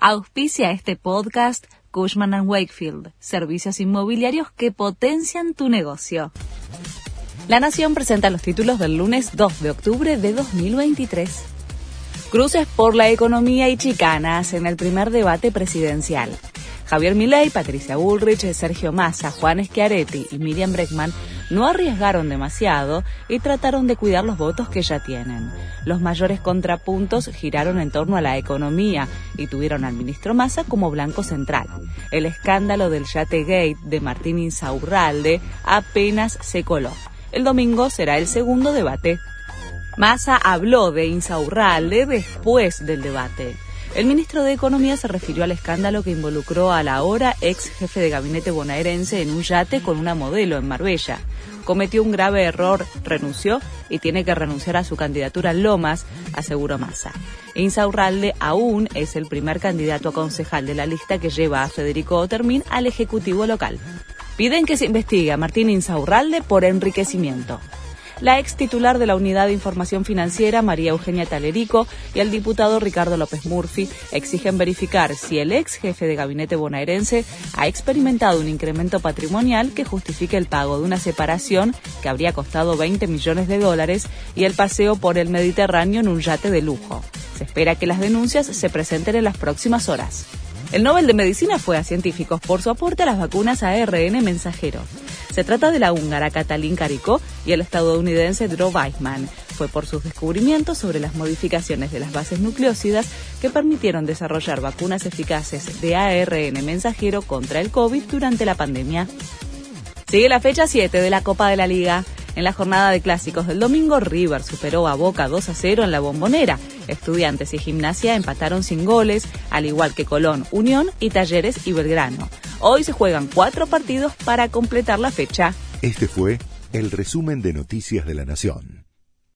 Auspicia este podcast Cushman ⁇ Wakefield, servicios inmobiliarios que potencian tu negocio. La Nación presenta los títulos del lunes 2 de octubre de 2023. Cruces por la economía y chicanas en el primer debate presidencial. Javier Milei, Patricia Bullrich, Sergio Massa, Juan Schiaretti y Miriam Breckman no arriesgaron demasiado y trataron de cuidar los votos que ya tienen. Los mayores contrapuntos giraron en torno a la economía y tuvieron al ministro Massa como blanco central. El escándalo del Yategate de Martín Insaurralde apenas se coló. El domingo será el segundo debate. Massa habló de Insaurralde después del debate. El ministro de Economía se refirió al escándalo que involucró a la ahora ex jefe de gabinete bonaerense en un yate con una modelo en Marbella. Cometió un grave error, renunció y tiene que renunciar a su candidatura en Lomas, aseguró Massa. Insaurralde aún es el primer candidato a concejal de la lista que lleva a Federico Otermín al Ejecutivo local. Piden que se investigue a Martín Insaurralde por enriquecimiento la ex titular de la Unidad de Información Financiera, María Eugenia Talerico, y el diputado Ricardo López Murphy exigen verificar si el ex jefe de gabinete bonaerense ha experimentado un incremento patrimonial que justifique el pago de una separación que habría costado 20 millones de dólares y el paseo por el Mediterráneo en un yate de lujo. Se espera que las denuncias se presenten en las próximas horas. El Nobel de Medicina fue a científicos por su aporte a las vacunas ARN mensajero. Se trata de la húngara Katalin Karikó y el estadounidense Drew Weissman. Fue por sus descubrimientos sobre las modificaciones de las bases nucleósidas que permitieron desarrollar vacunas eficaces de ARN mensajero contra el COVID durante la pandemia. Sigue la fecha 7 de la Copa de la Liga. En la jornada de clásicos del domingo, River superó a Boca 2 a 0 en la bombonera. Estudiantes y Gimnasia empataron sin goles, al igual que Colón, Unión y Talleres y Belgrano. Hoy se juegan cuatro partidos para completar la fecha. Este fue el resumen de Noticias de la Nación.